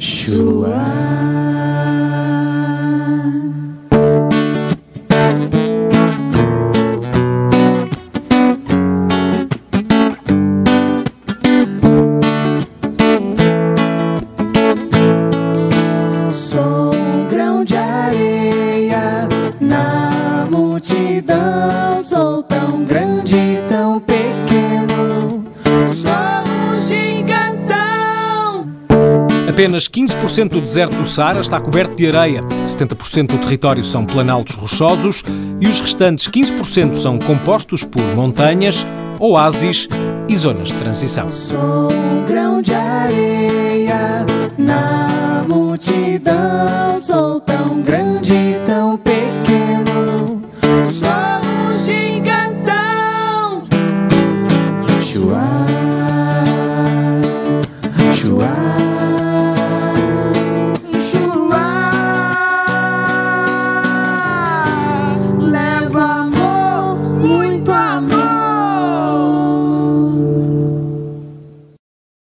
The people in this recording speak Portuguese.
Sou multidão. Sou tão grande, tão pequeno. Sou um gigantão. Apenas 15% do deserto do Saara está coberto de areia, 70% do território são planaltos rochosos e os restantes 15% são compostos por montanhas, oásis e zonas de transição. Sou um grão de areia amar.